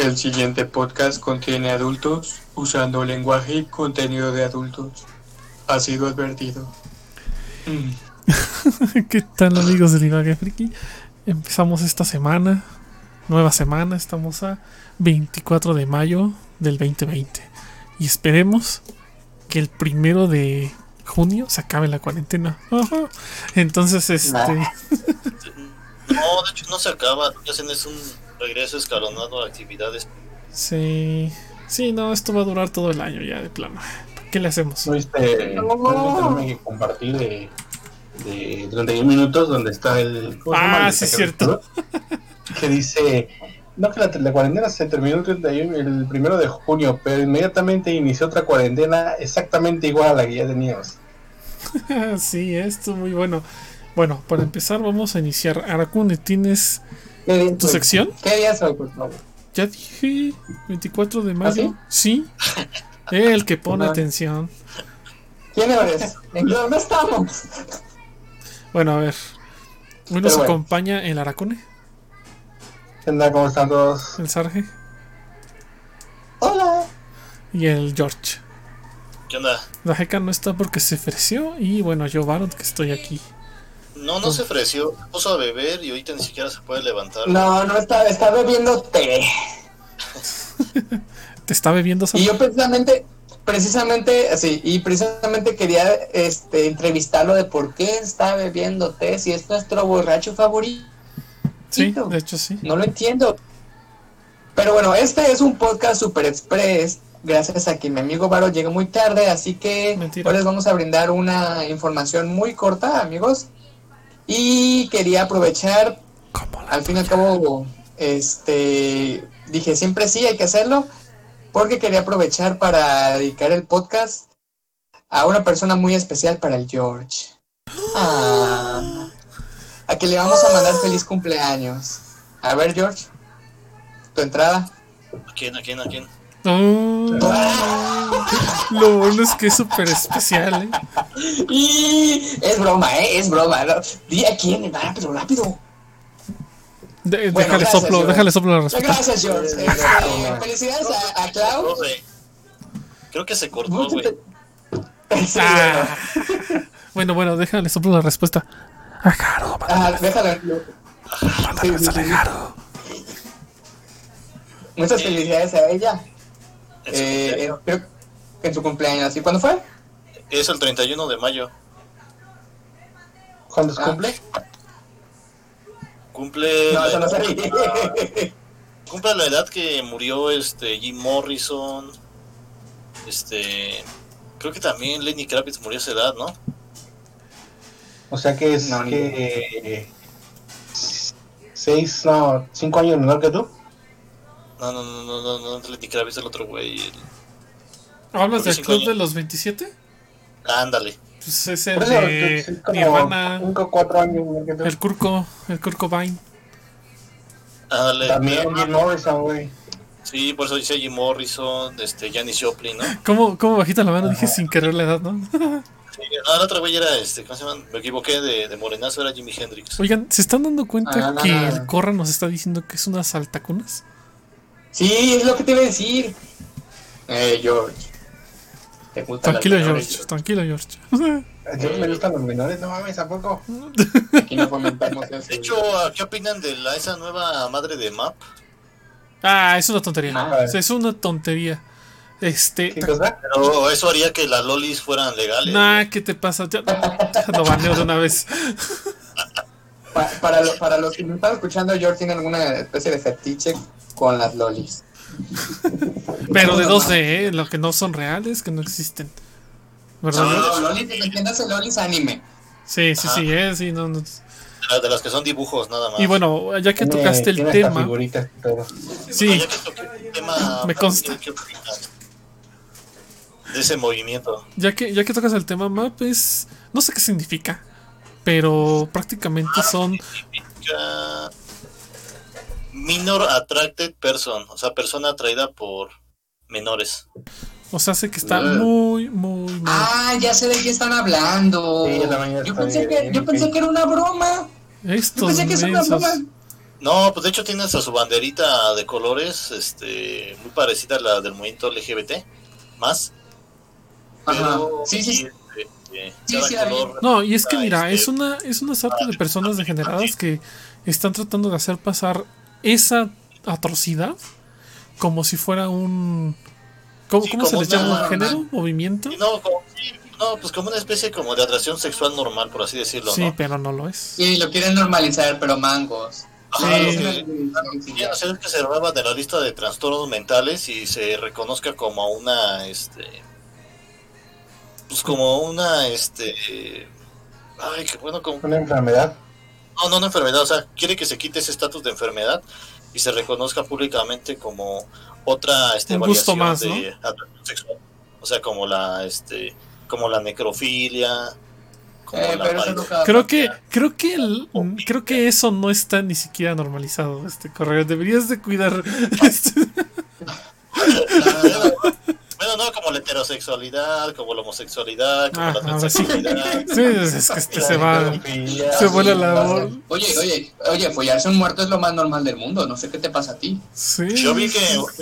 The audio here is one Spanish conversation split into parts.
El siguiente podcast contiene adultos usando lenguaje y contenido de adultos. Ha sido advertido. Mm. ¿Qué tal amigos de Divague Friki? Empezamos esta semana, nueva semana, estamos a 24 de mayo del 2020 y esperemos que el primero de junio se acabe la cuarentena. Ajá. Entonces, este... No, de hecho no se acaba, lo que hacen es un regreso escalonado a actividades. Sí, sí, no, esto va a durar todo el año ya de plano. ¿Qué le hacemos? ¿No el meme que compartí de, de 31 minutos donde está el... Ah, sí, es cierto. Que dice... No, que la, la cuarentena se terminó el, 31 el primero de junio, pero inmediatamente inició otra cuarentena exactamente igual a la que ya teníamos. sí, esto muy bueno. Bueno, para empezar vamos a iniciar. Aracune, ¿tienes ¿Qué día tu soy? sección? ¿Qué día soy, por favor? Ya dije 24 de mayo. ¿Ah, sí? El que pone atención. ¿Quién eres? ¿En dónde estamos? Bueno, a ver. Hoy nos bueno. acompaña el Aracune, ¿Qué onda? ¿Cómo están todos? el Sarge Hola. y el George. ¿Qué onda? La Jeca no está porque se ofreció y bueno, yo Barot que estoy aquí. No, no se ofreció, se puso a beber y ahorita ni siquiera se puede levantar. No, no, está, está bebiendo té. ¿Te está bebiendo Y yo precisamente, precisamente, así, y precisamente quería este, entrevistarlo de por qué está bebiendo té, si es nuestro borracho favorito. Sí, de hecho sí. No lo entiendo. Pero bueno, este es un podcast super express, gracias a que mi amigo Varo llega muy tarde, así que Mentira. hoy les vamos a brindar una información muy corta, amigos. Y quería aprovechar al fin y al cabo, este, dije siempre sí, hay que hacerlo, porque quería aprovechar para dedicar el podcast a una persona muy especial para el George. Ah, a que le vamos a mandar feliz cumpleaños. A ver, George, tu entrada. ¿A quién, a quién, a quién? Oh, lo bueno es que es súper especial, ¿eh? Y es broma, ¿eh? Es broma. ¿no? Di a quién, rápido, rápido. De- Bueno, déjale gracias, soplo, George. déjale soplo la respuesta. Gracias, George. Este, felicidades a, a Clau. No sé. Creo que se cortó, güey. Sí, Ah. Bueno, bueno, déjale soplo la respuesta. Claro, Ah, déjalo. Sí, sí, sí, sí. Muchas felicidades a ella. En su Eh, en su cumpleaños. ¿Y cuándo fue? Es el 31 de mayo. ¿Cuándo se Ah. cumple? Cumple, No, la, eso no edad, sé. cumple la edad que murió este Jim Morrison. Este. Creo que también Lenny Kravitz murió a esa edad, ¿no? O sea que es No, ni que... Seis, no, cinco años menor que tú. No, no, no, no, no, no, no Lenny Kravitz, el otro güey. el- ¿Hablas del club años. de los 27? Ándale. Pues es el de Nirvana, cinco, cuatro años tú. el Kurko, el Kurko Vine. Ándale. También Jim Morrison, güey. Sí, por eso dice Jim Morrison, este, Janis Joplin, ¿no? ¿Cómo, cómo bajita la mano? Dije sin querer la edad, ¿no? Sí, ah, la otra güey era, este, ¿cómo se llama? Me equivoqué de, de morenazo, era Jimi Hendrix. Oigan, ¿se están dando cuenta Ah. que el Corra nos está diciendo que es una saltacunas? Sí, es lo que te iba a decir. Eh, George. ¿Te gustan las Tranquilo, menores, George, tranquilo, George. A George me gustan los menores, no mames, ¿a poco? Aquí no fomentamos eso. De hecho, ¿qué opinan de la, esa nueva madre de Map? Ah, es una tontería. Ah. Es una tontería. Este. ¿Qué cosa? Pero eso haría que las lolis fueran legales. Nah, ¿qué te pasa? Ya, lo baneo de una vez. Pa- para, lo- para los que me están escuchando, George tiene alguna especie de fetiche con las lolis. Pero de 2D, ¿eh? Lo que no son reales, que no existen. ¿Verdad? No, lolis, lolis anime. Sí, sí, sí, eh, sí, no, no. De, las que son dibujos, nada más. Y bueno, ya que Tiene- tocaste el tema, sí, Ya que toqué el tema, Me consta. ¿qué opinas De ese movimiento. ya que, ya que tocas el tema map, es. No sé qué significa, pero prácticamente son. Significa Minor Attracted Person, o sea, persona atraída por menores. O sea, sé que está Ugh. muy, muy mal. Ah, ya sé de qué están hablando. Sí, yo yo pensé que, bien yo pensé que era una broma. Yo Estos pensé que es una broma. No, pues de hecho tiene hasta su banderita de colores, este, muy parecida a la del movimiento LGBT, más. Ajá. Pero, Sí, sí, sí. este, Sí, cada sí, No, y es que Ah, mira, este, es una, es una sarta de personas degeneradas que están tratando de hacer pasar esa atrocidad como si fuera un. ¿Cómo, Sí, cómo se una- llama? ¿Género? ¿Movimiento? No, como, sí, no, pues como una especie como de atracción sexual normal, por así decirlo, Sí, ¿no? pero no lo es. Sí, lo quieren normalizar, pero mangos. Ajá, Sí. lo que quieren hacer es que se remueva de la lista de trastornos mentales y se reconozca como una, este, pues como una, este, ay, qué bueno, como, Una enfermedad. No, no una enfermedad, o sea, quiere que se quite ese estatus de enfermedad y se reconozca públicamente como otra, este, Un gusto variación más, de atracción sexual, o sea, como la, este, como la necrofilia, como Eh, la Creo que, creo que el- creo que eso no está ni siquiera normalizado, este correo. Deberías de cuidar este, Bueno, no, como la heterosexualidad, como la homosexualidad, como Ah, la transexualidad. Sí, es es que este se va. Se vuela la voz. Oye, oye, oye, follarse un muerto es lo más normal del mundo. No sé qué te pasa a ti. Sí. Yo vi que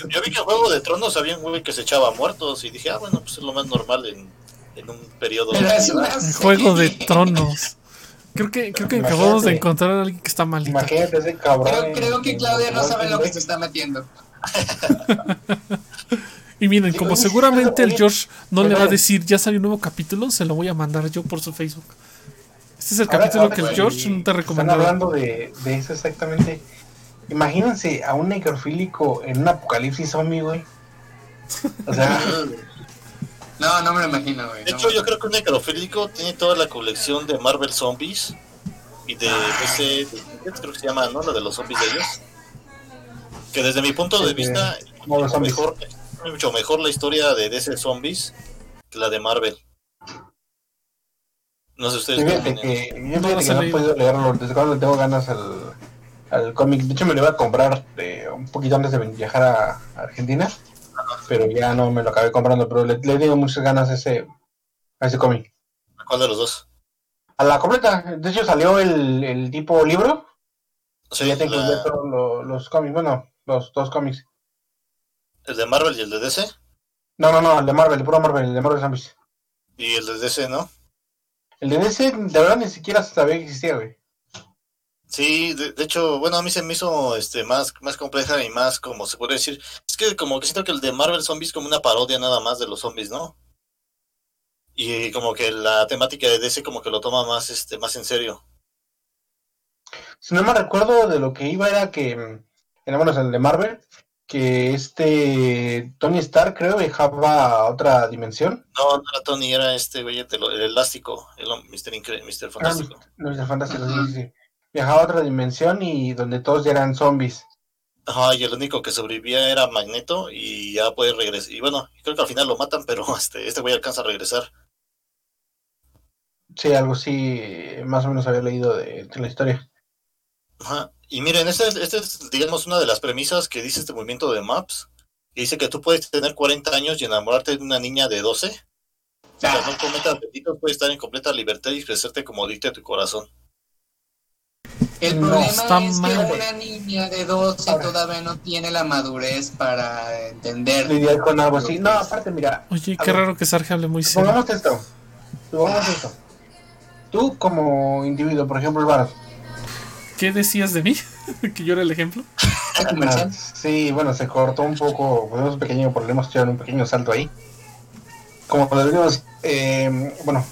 yo vi que en Juego de Tronos había un güey que se echaba muertos y dije, ah, bueno, pues es lo más normal en, en un periodo. En Juego de Tronos. Creo que, creo que Imagínate. acabamos de encontrar a alguien que está malito. Imagínate ese cabrón. Creo, creo que Claudia no en- sabe lo que se está metiendo. Y miren, como seguramente el George no le va a decir ya salió un nuevo capítulo, se lo voy a mandar yo por su Facebook. Este es el Ahora- capítulo ahora que el George no te Están recomendó. hablando de, de eso exactamente. Imagínense a un necrofílico en un apocalipsis zombie, güey. O sea, No, no me lo imagino, güey. De hecho, yo creo que un necrofílico tiene toda la colección de Marvel Zombies y de ese, creo que se llama, ¿no? La de los zombies de ellos. Que desde mi punto de Sí, vista, Zombies. mejor, mucho mejor la historia de DC Zombies que la de Marvel. No sé ustedes fíjate que yo No fíjate los que he no he leído. podido leerlo. Desde cuando le tengo ganas al, al cómic. De hecho, me lo iba a comprar eh, un poquito antes de viajar a, a Argentina. Pero ya no me lo acabé comprando. Pero le, le digo muchas ganas a ese, a ese cómic. ¿Cuál de los dos? A la completa. De hecho, salió el, el tipo libro. Sí, ya tengo la- todos los cómics. Bueno, los dos cómics. El de Marvel y el de DC. No, no, no, el de Marvel, el puro Marvel, el de Marvel Zombies. Y el de DC, ¿no? El de DC, de verdad, ni siquiera sabía que existía, güey. Sí, de, de hecho, bueno, a mí se me hizo este más, más compleja y más, como se puede decir, es que como que siento que el de Marvel Zombies es como una parodia nada más de los zombies, ¿no? Y como que la temática de DC como que lo toma más, este, más en serio. Si no me recuerdo de lo que iba era que, mm, era bueno, el de Marvel, que este Tony Stark, creo, viajaba a otra dimensión. No, no era Tony, era este güey, el, el elástico, el Mr. Incre Mr. Fantástico. No es fantástico, sí, sí, sí. Viajaba a otra dimensión y donde todos ya eran zombies. Ajá, y el único que sobrevivía era Magneto y ya puede regresar. Y bueno, creo que al final lo matan, pero este, este güey alcanza a regresar. Sí, algo así, más o menos había leído de, de la historia. Ajá. Y miren, esta es, digamos, una de las premisas que dice este movimiento de Maps. Que dice que tú puedes tener 40 años y enamorarte de una niña de 12. O sea, no cometas delitos, puedes estar en completa libertad y expresarte como dicte tu corazón. El No, problema está es mal. que una niña de 12 Ahora. todavía no tiene la madurez para entender. Lidiar con algo así. No, aparte, mira, Oye, qué ver. raro que Sarge hable muy serio. supongamos esto. Supongamos esto. Tú, como individuo, por ejemplo, el bar, ¿Qué decías de mí? que yo era el ejemplo. ¿Este comercial? Sí, bueno, se cortó un poco, tuvimos un pequeño problema, estuvieron un pequeño salto ahí. Como lo decimos, eh, bueno,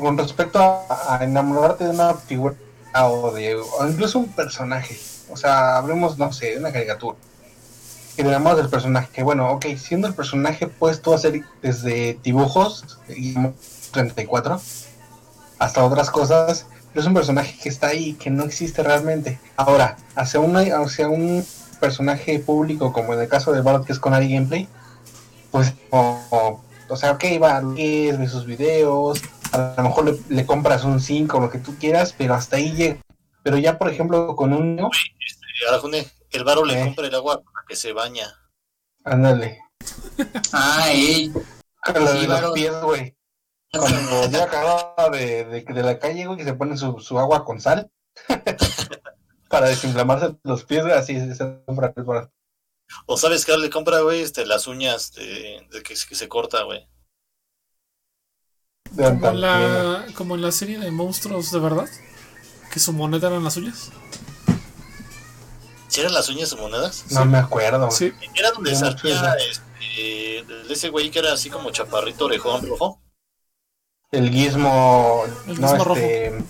con respecto a, a enamorarte de una figura o de o incluso un personaje, o sea, hablemos, no sé, de una caricatura. Que te enamoras del personaje, que bueno, ok, siendo el personaje puedes tú hacer desde dibujos, digamos, 34, hasta otras cosas, es un personaje que está ahí, que no existe realmente. Ahora, hacia, una, hacia un personaje público, como en el caso de Bart, que es con Ari Gameplay, pues, o, o- o sea, ok, va, ves, ves sus videos, a lo mejor le, le compras un 5 lo que tú quieras, pero hasta ahí llega. Pero ya, por ejemplo, con un niño, Eh, Arjune, el varo le Eh. compra el agua para que se baña. ándale, Ah, ey. con la de Sí, los pies, güey. Cuando ya acababa de, de, de la calle, güey, que se pone su, su agua con sal. para desinflamarse los pies, güey, así se compra O sabes que le compra, güey, este, las uñas de, de que, que se corta, güey. Como la, como en la serie de monstruos de verdad. Que su moneda eran las suyas. ¿Si eran las uñas o monedas? No me acuerdo. Sí. Era donde salía este, de ese güey que era así como chaparrito orejón rojo, El gizmo. El no, gizmo este.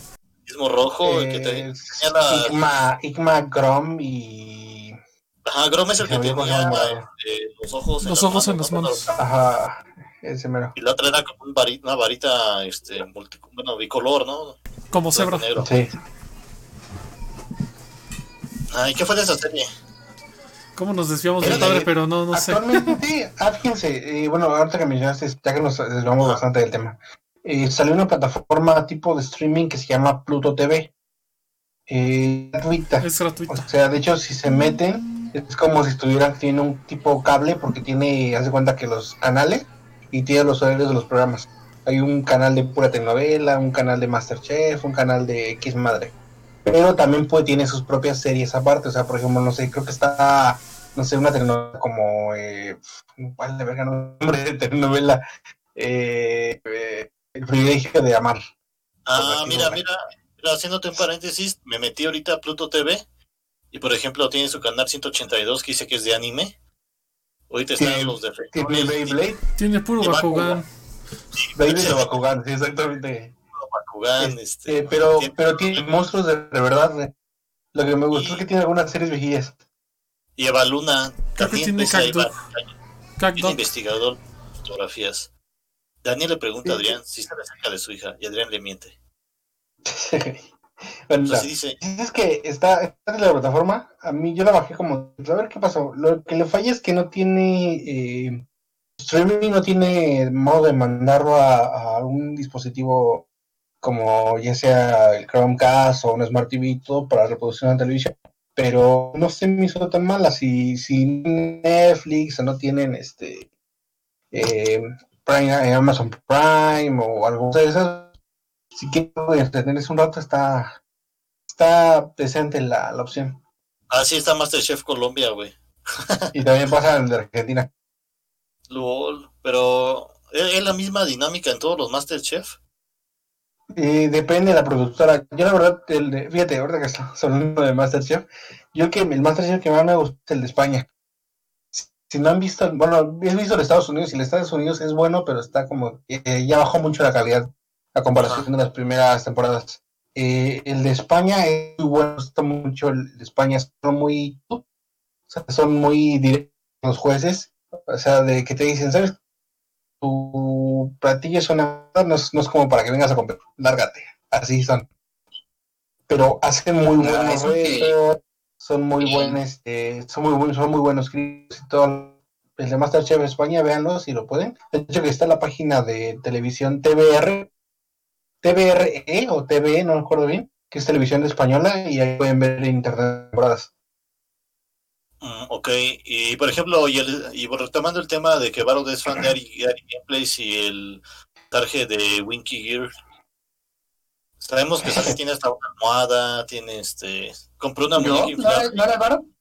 mismo rojo, el que te- es tenía la- Igma, Igma Grom y. Ajá, Grom es el que tenía llama. este, los ojos en Los las ojos en las ¿no? manos. Ajá, ese mero. Y la otra era como un una varita, este, multi- bueno, bicolor, ¿no? Como cebra. Negro. Sí. Ay, ¿qué fue de esa serie? ¿Cómo nos desviamos del padre? Pero no, no sé. Actualmente, ah, fíjense, eh, bueno, ahorita que mencionaste, ya que nos desviamos bastante del tema, eh, salió una plataforma tipo de streaming que se llama Pluto TV. Eh, gratuita. Es gratuito. O sea, de hecho, si se meten, es como si estuvieran, tiene un tipo cable, porque tiene, haz de cuenta que los canales y tiene los horarios de los programas. Hay un canal de pura telenovela, un canal de Masterchef, un canal de X madre. Pero también puede, tiene sus propias series aparte. O sea, por ejemplo, no sé, creo que está, no sé, una telenovela como, eh, ¿cuál de verga no? nombre de telenovela? Eh, eh, el privilegio de amar. Ah, mira, mira, mira, haciéndote un paréntesis, me metí ahorita a Pluto TV y por ejemplo tiene su canal 182 que dice que es de anime. Ahorita están Tiene- los de Tiene Beyblade, Tiene puro Bakugan. Beyblade de Bakugan, sí, exactamente. Bakugan, este, Eh, pero, tiene- pero tiene monstruos de, de verdad. eh. Lo que me gustó Y- es que tiene algunas series viejillas. y Eva Luna Creo que también tiene es ahí, Cactus. Cactus. investigador de fotografías. Daniel le pregunta a. Adrián si sabe acerca de su hija y Adrián le miente. bueno, Entonces dice, es que está, está en la plataforma. A mí yo la bajé como. A ver qué pasó. Lo que le falla es que no tiene. eh, streaming no tiene modo de mandarlo a, a un dispositivo como ya sea el Chromecast o un Smart TV y todo para reproducción en televisión. Pero no se me hizo tan mala. Si, si Netflix o no tienen este eh, Prime, eh, Amazon Prime o algo de esas, si quieren entretenerse un rato, está, está decente la, la opción. ah, sí está Masterchef Colombia, güey. Y también pasa el de Argentina. LOL, pero ¿es la misma dinámica en todos los Masterchef? Eh, depende de la productora. Yo la verdad, el de, fíjate, ahorita que estamos hablando de Masterchef, yo que el Masterchef que más me gusta es el de España. Si, no han visto, bueno, he visto de Estados Unidos y de Estados Unidos es bueno, pero está como, eh, ya bajó mucho la calidad a comparación de las primeras temporadas. Eh, el de España es muy bueno, está mucho el de España, son muy, o sea, son muy directos los jueces, o sea, de que te dicen, ¿sabes? Tu platillo es una, no es, no es como para que vengas a comer, lárgate, así son. Pero hacen muy Ah, buenos son muy buenos, este, son muy buenos, son muy buenos críticos y todo. El de Masterchef España, véanlo si lo pueden. De hecho que está en la página de televisión TVR, TVRE o TVE, no me acuerdo bien, que es televisión española y ahí pueden ver en internet temporadas. Mm, ok, y por ejemplo, y, el, y retomando el tema de que Barod es fan de Ari, Ari Gameplays y el tarje de Winky Gear, sabemos que Saki tiene hasta una almohada, tiene este, compró una ¿Yo? muñeca ¿No inflable, ¿No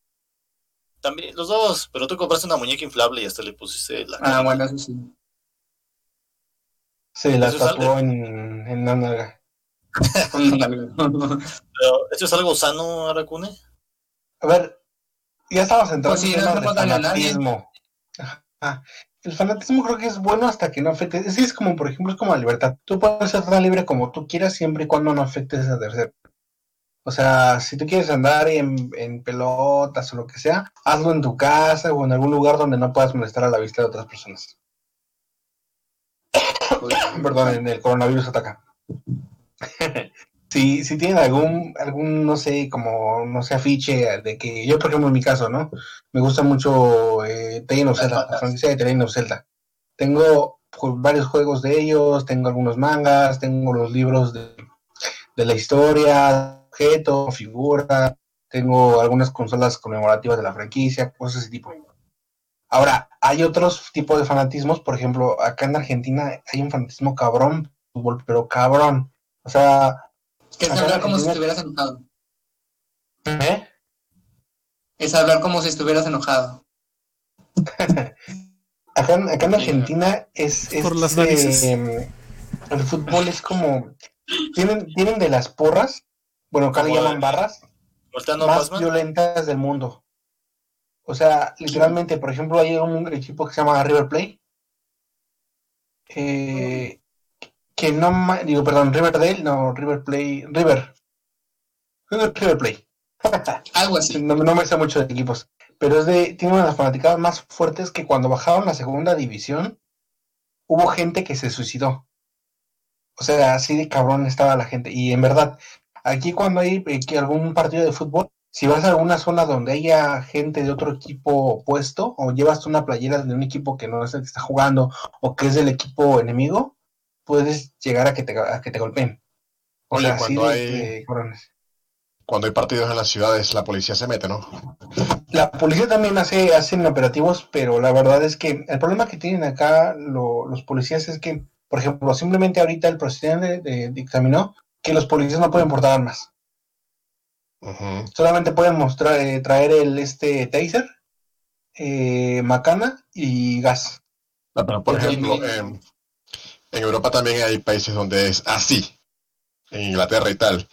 también los dos, pero tú compraste una muñeca inflable y hasta le pusiste la Ah, bueno, eso sí. Se la Eso tatuó en, en la nalga. Pero, ¿Esto es algo sano, Aracune? A ver, ya estamos entrando Pues sí, en no temas estamos de fanatismo. Ajá. El fanatismo creo que es bueno hasta que no afecte. Es, es como, por ejemplo, es como la libertad. Tú puedes ser tan libre como tú quieras siempre y cuando no afectes a terceros. O sea, si tú quieres andar en, en pelotas o lo que sea, hazlo en tu casa o en algún lugar donde no puedas molestar a la vista de otras personas. Perdón, en el coronavirus ataca. si, si tienen algún, algún, no sé, como, no sé, afiche de que yo, por ejemplo, en mi caso, ¿no? Me gusta mucho eh, of Zelda, la franquicia de of Zelda. Tengo ju- varios juegos de ellos, tengo algunos mangas, tengo los libros de, de la historia, objeto, figura, tengo algunas consolas conmemorativas de la franquicia, cosas de ese tipo. Ahora, hay otros tipos de fanatismos, por ejemplo, acá en Argentina hay un fanatismo cabrón, fútbol, pero cabrón. O sea, Que es hablar como si estuvieras enojado. ¿Eh? Es hablar como si estuvieras enojado. Acá, en- acá en Argentina es, es Por las de, narices. em, el fútbol es como tienen tienen de las porras, bueno acá le llaman barras más violentas del mundo. O sea, literalmente, por ejemplo, hay un equipo que se llama River Plate. eh, que no, digo, perdón, Riverdale, no, River Play, River. River Play. Algo así. No, no me sé mucho de equipos. Pero es de, tiene una de las fanaticadas más fuertes que cuando bajaron la segunda división, hubo gente que se suicidó. O sea, así de cabrón estaba la gente. Y en verdad, aquí cuando hay eh, que algún partido de fútbol, si vas a alguna zona donde haya gente de otro equipo opuesto, o llevas una playera de un equipo que no es el que está jugando, o que es del equipo enemigo, puedes llegar a que te, a que te golpeen. O Oye, sea, así cuando hay- de cabrones. Cuando hay partidos en las ciudades, la policía se mete, ¿no? La policía también hace hacen operativos, pero la verdad es que el problema que tienen acá lo- los policías es que, por ejemplo, simplemente ahorita el presidente eh, dictaminó que los policías no pueden portar armas. Solamente pueden mostrar eh, traer el este taser, eh, macana y gas. Pero, por ejemplo, em, en Europa también hay países donde es así, en Inglaterra y tal.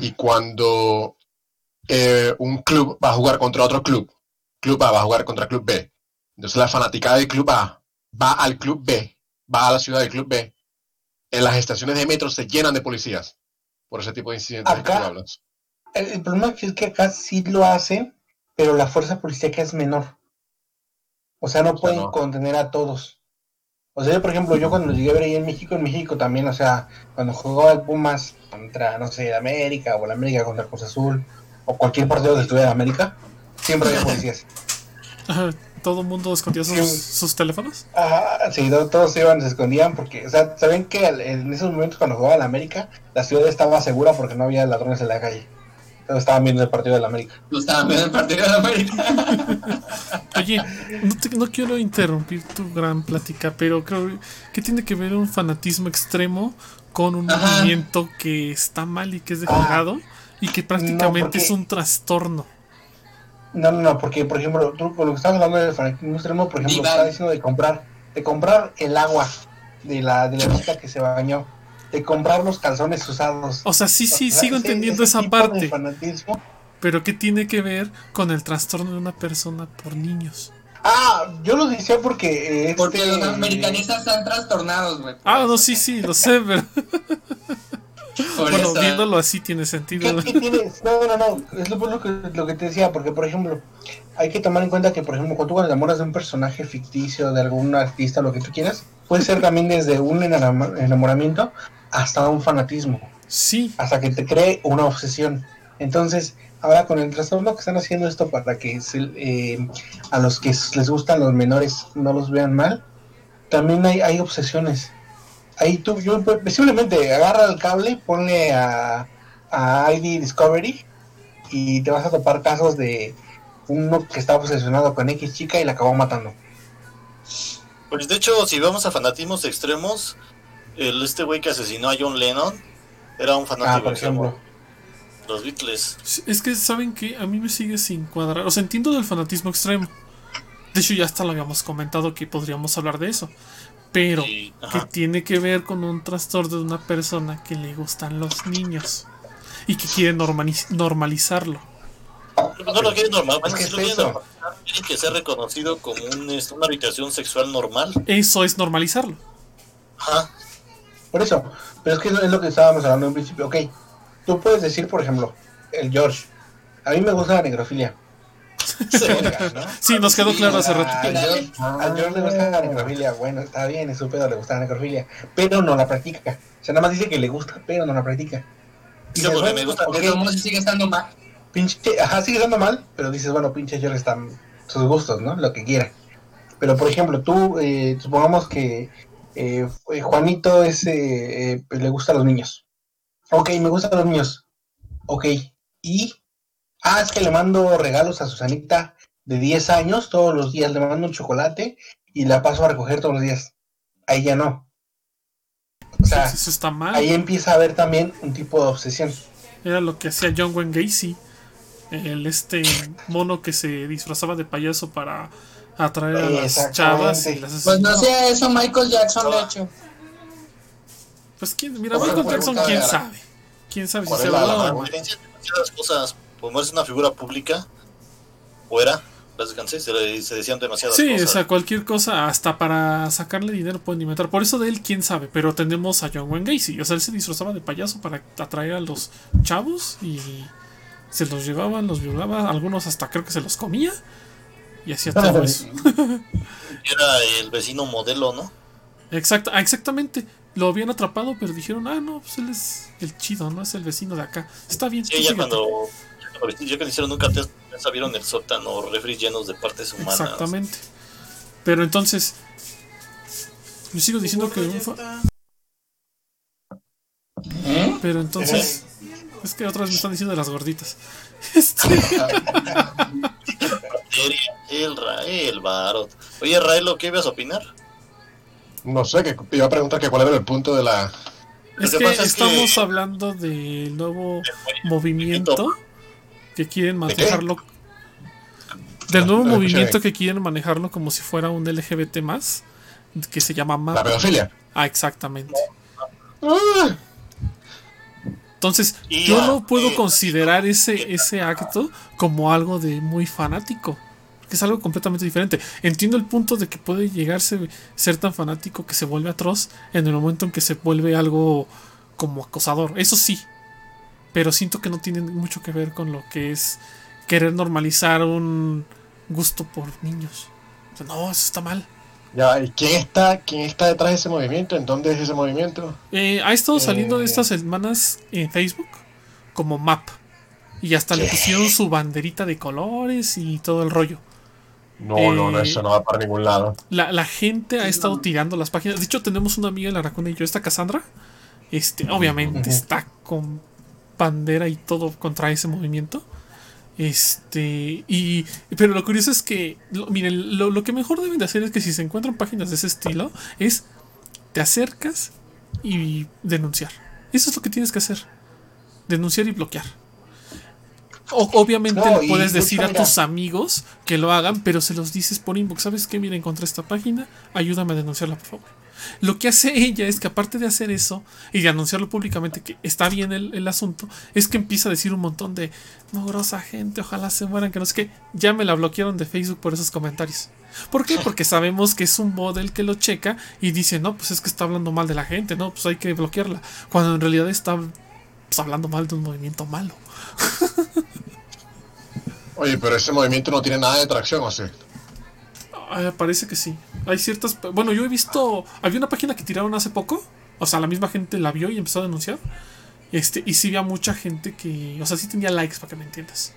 Y cuando eh, un club va a jugar contra otro club, club A va a jugar contra club B, entonces la fanaticada del club A va al club B, va a la ciudad del club B, en las estaciones de metro se llenan de policías por ese tipo de incidentes de que Acá- tú hablas. El, el problema es que acá sí lo hacen, pero la fuerza policíaca es menor. O sea, no sea, pueden no. contener a todos. O sea, yo, por ejemplo, yo cuando llegué a ver ahí en México, en México también, o sea, cuando jugaba el Pumas contra, no sé, el América, o el América contra Cruz Azul, o cualquier partido que estuviera en América, siempre había policías. Ajá, Todo el mundo escondía sus, Sí. sus teléfonos. Ajá, sí, to- todos se iban, se escondían, porque, o sea, saben que en esos momentos cuando jugaba el América, la ciudad estaba segura porque no había ladrones en la calle. Todos estaban viendo el partido del América. Lo estaban viendo el partido de América. Oye, no, te- no quiero interrumpir tu gran plática, pero creo que tiene que ver un fanatismo extremo con un Ajá. movimiento que está mal y que es degenerado y que prácticamente porque- es un trastorno. No, no, no, porque por ejemplo, tú con lo que estás hablando del fanatismo extremo, por ejemplo, estaba diciendo de comprar, de comprar el agua de la de la chica que se bañó, de comprar los calzones usados. O sea, sí, sí, O sea, sigo ese- entendiendo ese esa tipo de parte, fanatismo. Pero ¿qué tiene que ver con el trastorno de una persona por niños? Ah, yo lo decía porque eh, Porque este, los americanistas están trastornados, güey. Ah, eso. no, sí, sí, lo sé, pero Por bueno, eso. viéndolo así tiene sentido. ¿Qué, qué tienes? No, no, no, es lo, lo que, lo que te decía, porque por ejemplo, hay que tomar en cuenta que, por ejemplo, cuando tú enamoras de un personaje ficticio, de algún artista, lo que tú quieras, puede ser también desde un enamor- enamoramiento hasta un fanatismo. Sí, hasta que te cree una obsesión. Entonces, ahora con el trastorno que están haciendo esto para que se- eh, a los que les gustan los menores no los vean mal, también hay, hay obsesiones. Ahí tú, yo, pues, simplemente agarra el cable, ponle a, a ID Discovery y te vas a topar casos de uno que estaba obsesionado con X chica y la acabó matando. Pues de hecho, si vamos a fanatismos extremos, el este güey que asesinó a John Lennon era un fanático Ah, por ejemplo. Los Beatles. Es que saben que a mí me sigue sin cuadrar. O sea, entiendo del fanatismo extremo. De hecho, ya hasta lo habíamos comentado que podríamos hablar de eso. Pero, que tiene que ver con un trastorno de una persona que le gustan los niños y que quiere normaliz- normalizarlo. No lo quieren normal, Es que es normalizar, tiene que ser reconocido como un, este, una habitación sexual normal. Eso es normalizarlo. Ajá. Por eso, pero es que es lo que estábamos hablando en principio. Ok, tú puedes decir, por ejemplo, el George, a mí me gusta la necrofilia. Sí, nos quedó claro hace rato. George, a George le gusta la necrofilia. Bueno, está bien, es su pedo, le gusta la necrofilia. Pero no la practica. O sea, nada más dice que le gusta, pero no la practica. Sí, Dices, porque me gusta- ok, De todos modos, sigue estando mal. pinche, ajá, sigue estando mal, pero dices, bueno, pinche George están sus gustos, ¿no? Lo que quiera. Pero, por ejemplo, tú, eh, supongamos que eh, eh, Juanito es, eh, eh, le gusta a los niños. Ok, me gustan los niños. Ok, y, ah, es que le mando regalos a Susanita de 10 años, todos los días le mando un chocolate y la paso a recoger todos los días. Ahí ya no. O sea, Eso está mal. ahí empieza a haber también un tipo de obsesión. Era lo que hacía John Wayne Gacy. El este mono que se disfrazaba de payaso para atraer a las chavas y las Pues no sea eso, Michael Jackson lo ha hecho. Pues quién, mira, Michael Jackson, quién era- sabe. Quién sabe si ¿Cuál se la- habló la- o la- no. Diferencia demasiadas cosas. Como es una figura pública, o era, las descansé, se, se decían demasiadas Sí, cosas. o sea, cualquier cosa, hasta para sacarle dinero pueden inventar. Por eso de él, quién sabe. Pero tenemos a John Wayne Gacy. O sea, él se disfrazaba de payaso para atraer a los chavos y se los llevaba, los violaba. Algunos hasta creo que se los comía. Y hacía todo eso. Era el vecino modelo, ¿no? Exacto, ah, exactamente. Lo habían atrapado, pero dijeron, ah, no, pues él es el chido, no es el vecino de acá. Está bien. Sí, tú ya síguete". cuando, ya cuando hicieron un test, ya vieron el sótano, refri llenos de partes humanas. Exactamente. Pero entonces, yo sigo diciendo que un fa- ¿Eh? Pero entonces, es que otras me están diciendo de las gorditas. Este, El Rael, Barot. Oye, Raelo, ¿qué ibas a opinar? No sé, que te iba a preguntar que cuál era el punto de la. es que que pasa es que- estamos hablando del nuevo movimiento que quieren manejarlo. Del nuevo No, no escuché movimiento que quieren manejarlo como si fuera un LGBT más, que se llama La MAP. pedofilia. Ah, exactamente. Ah, Entonces, yo ah, no puedo considerar ese, ese acto como algo de muy fanático. Que es algo completamente diferente. Entiendo el punto de que puede llegarse ser tan fanático que se vuelve atroz en el momento en que se vuelve algo como acosador. Eso sí. Pero siento que no tiene mucho que ver con lo que es querer normalizar un gusto por niños. O sea, no, eso está mal. Ya, ¿y quién está, quién está detrás de ese movimiento? ¿En dónde es ese movimiento? Eh, ha estado saliendo Eh. estas semanas en Facebook como map. Y hasta le pusieron su banderita de colores y todo el rollo. No, no, no, Eh, eso no va para ningún lado. La, la gente ha estado tirando las páginas. De hecho, tenemos una amiga en la Racuna y yo, esta Cassandra. Este, obviamente está con bandera y todo contra ese movimiento. Este, y, pero lo curioso es que, lo- miren, lo, lo que mejor deben de hacer es que si se encuentran páginas de ese estilo, es te acercas y denunciar. Eso es lo que tienes que hacer. Denunciar y bloquear. O- obviamente No, le puedes de decir a mira- tus amigos que lo hagan, pero se los dices por inbox. ¿Sabes qué? Mira, encontré esta página, ayúdame a denunciarla, por favor. Lo que hace ella es que aparte de hacer eso y de anunciarlo públicamente que está bien el, el asunto, es que empieza a decir un montón de mugrosa gente, ojalá se mueran, que no sé qué. Ya me la bloquearon de Facebook por esos comentarios. ¿Por qué? Porque sabemos que es un model que lo checa y dice, no, pues es que está hablando mal de la gente, no, pues hay que bloquearla. Cuando en realidad está pues, hablando mal de un movimiento malo. Oye, pero ese movimiento no tiene nada de tracción, ¿o sí? Ah, parece que sí. Hay ciertas. Bueno, yo he visto. Había una página que tiraron hace poco. O sea, la misma gente la vio y empezó a denunciar. Este, y sí había mucha gente que. O sea, sí tenía likes, para que me entiendas.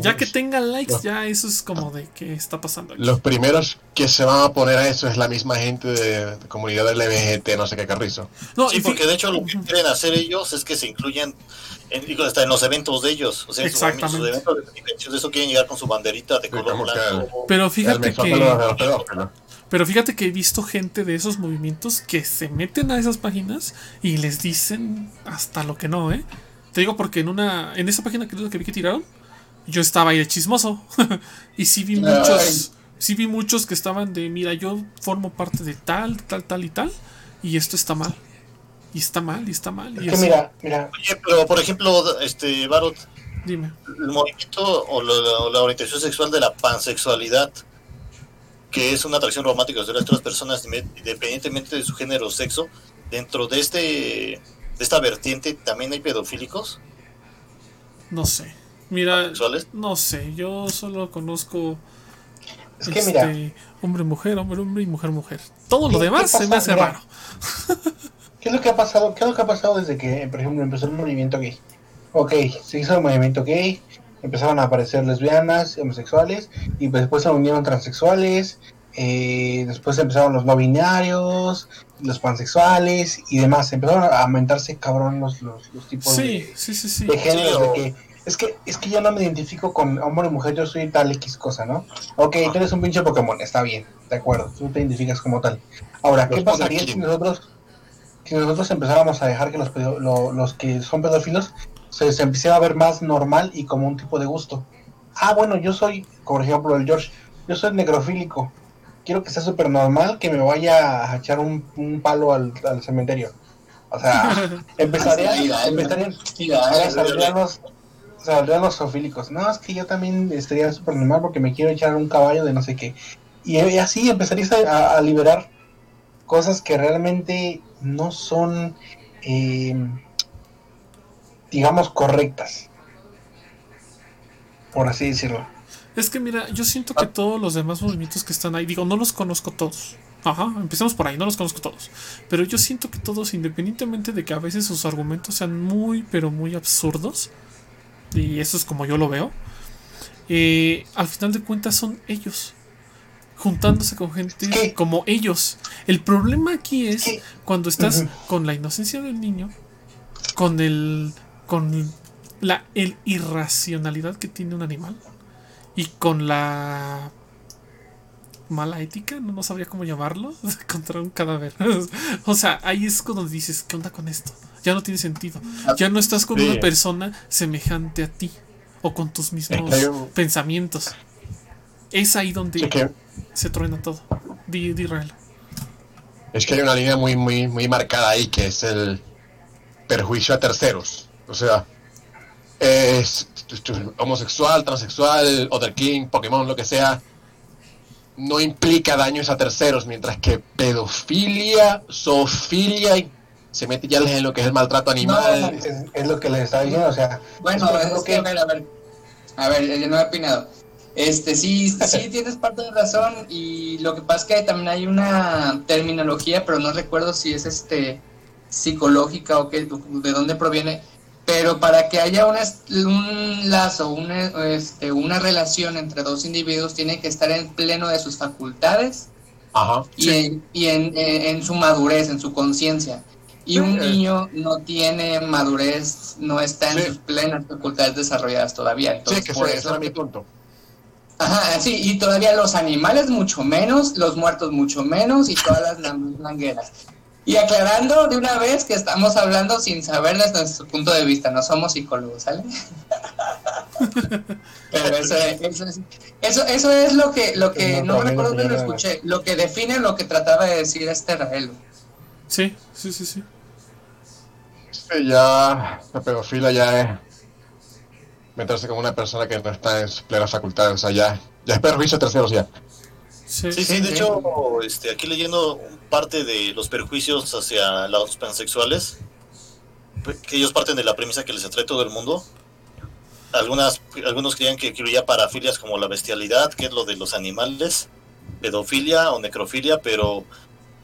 Ya que tenga likes, ya eso es como de qué está pasando aquí. Los primeros que se van a poner a eso es la misma gente de, de comunidad LGBT, no sé qué carrizo. No, Sí, y porque de hecho lo que quieren hacer ellos es que se incluyan en, digo, hasta en los eventos de ellos. O sea, en sus, en sus Exactamente. eventos de eso quieren llegar con su banderita de Sí, color como que blanco. Pero fíjate que. Pero fíjate que he visto gente de esos movimientos que se meten a esas páginas y les dicen hasta lo que no, ¿eh? Te digo porque en una. En esa página que, que vi que tiraron, yo estaba ahí de chismoso. y sí vi Ay. muchos. Sí vi muchos que estaban de, mira, yo formo parte de tal, tal, tal y tal. Y esto está mal. Y está mal, y está mal. Es Y mira, mira, Oye, pero por ejemplo, este Barot, Dime. el movimiento o la, o la orientación sexual de la pansexualidad, que es una atracción romántica de otras personas independientemente de su género o sexo, dentro de este de esta vertiente también hay pedofílicos No sé. Mira, no sé. Yo solo conozco. es que mira, este, hombre, mujer, hombre, hombre y mujer, mujer. Todo lo ¿Qué- demás se me hace Mira. raro. ¿qué es lo que ha pasado? ¿Qué es lo que ha pasado desde que, por ejemplo, empezó el movimiento gay? Ok, se hizo el movimiento gay, empezaron a aparecer lesbianas, homosexuales, y pues después se unieron transexuales, eh, después empezaron los no binarios, los pansexuales y demás. Empezaron a aumentarse cabrón los, los, los tipos Sí, de, sí, sí, sí. de géneros de que es que es que yo no me identifico con hombre o mujer, yo soy tal X cosa, ¿no? Ok, tú eres un pinche Pokémon, está bien, de acuerdo, tú te identificas como tal. Ahora, ¿qué Los pasaría si nosotros si nosotros empezáramos a dejar que los pedo- lo- los que son pedófilos se, se empieza a ver más normal y como un tipo de gusto. Ah, bueno, yo soy, por ejemplo, el George, yo soy necrofílico. Quiero que sea súper normal que me vaya a echar un, un palo al, al cementerio. O sea, empezaría, Sí, empezarían, Sí, dale, saldrían los, saldrían los zoofílicos. No, es que yo también estaría súper normal porque me quiero echar un caballo de no sé qué. Y, y así empezarías a, a liberar cosas que realmente no son, eh, digamos, correctas. Por así decirlo. Es que mira, yo siento que todos los demás movimientos que están ahí, digo, no los conozco todos. Ajá, empecemos por ahí, no los conozco todos. Pero yo siento que todos, independientemente de que a veces sus argumentos sean muy, pero muy absurdos, y eso es como yo lo veo, eh, al final de cuentas son ellos. Juntándose con gente ¿Qué? como ellos. El problema aquí es ¿Qué? cuando estás con la inocencia del niño, con el. con la el irracionalidad que tiene un animal y con la mala ética, no, no sabría cómo llamarlo, contra un cadáver. o sea, ahí es cuando dices, ¿qué onda con esto? Ya no tiene sentido. Ya no estás con Sí. una persona semejante a ti o con tus mismos que pensamientos. Es ahí donde Sí, que, se truena todo. Di, di Israel. es que hay una línea muy, muy, muy marcada ahí que es el perjuicio a terceros. O sea, es homosexual, transexual, other king, Pokémon, lo que sea. No implica daños a terceros, mientras que pedofilia, zoofilia y se mete ya en lo que es el maltrato animal. Es, es lo que les estaba diciendo, o sea, Bueno, es es que, a ver, a ver. A ver, yo no he opinado. Este, sí, sí tienes parte de razón y lo que pasa es que también hay una terminología, pero no recuerdo si es este psicológica o qué, de dónde proviene, pero para que haya una, un lazo, una, este, una relación entre dos individuos tiene que estar en pleno de sus facultades Ajá. y, Sí. en, y en, en- en su madurez, en su conciencia. Y un Sí. niño no tiene madurez, no está en Sí. sus plenas facultades desarrolladas todavía. Sí, Entonces, que por eso era mi punto. Ajá, sí, y todavía los animales mucho menos, los muertos mucho menos y todas las mangueras. Y aclarando de una vez que estamos hablando sin saber desde nuestro punto de vista, no somos psicólogos, ¿sale? Pero eso, eso, es, eso, eso es lo que, lo que No, no me recuerdo que lo escuché, lo que define lo que trataba de decir este Raelo. Sí, sí, sí, sí. Sí, ya la pedofilia ya es meterse con una persona que no está en sus plenas facultades. O sea, ya, ya es perjuicio a terceros ya. Sí, Sí, sí, de hecho, este, aquí leyendo parte de los perjuicios hacia los pansexuales, que ellos parten de la premisa que les atrae todo el mundo. Algunas, algunos creían que incluía parafilias como la bestialidad, que es lo de los animales, pedofilia o necrofilia, pero